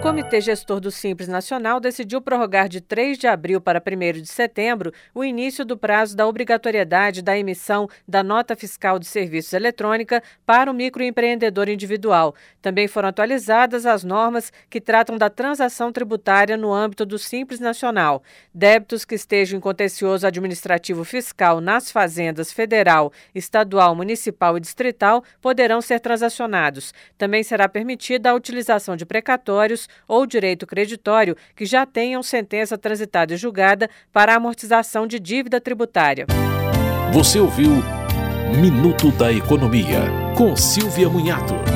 O Comitê Gestor do Simples Nacional decidiu prorrogar de 3 de abril para 1 de setembro o início do prazo da obrigatoriedade da emissão da nota fiscal de serviços eletrônica para o microempreendedor individual. Também foram atualizadas as normas que tratam da transação tributária no âmbito do Simples Nacional. Débitos que estejam em contencioso administrativo fiscal nas fazendas federal, estadual, municipal e distrital poderão ser transacionados. Também será permitida a utilização de precatórios ou direito creditório que já tenham sentença transitada e julgada para amortização de dívida tributária. Você ouviu Minuto da Economia, com Silvia Munhato.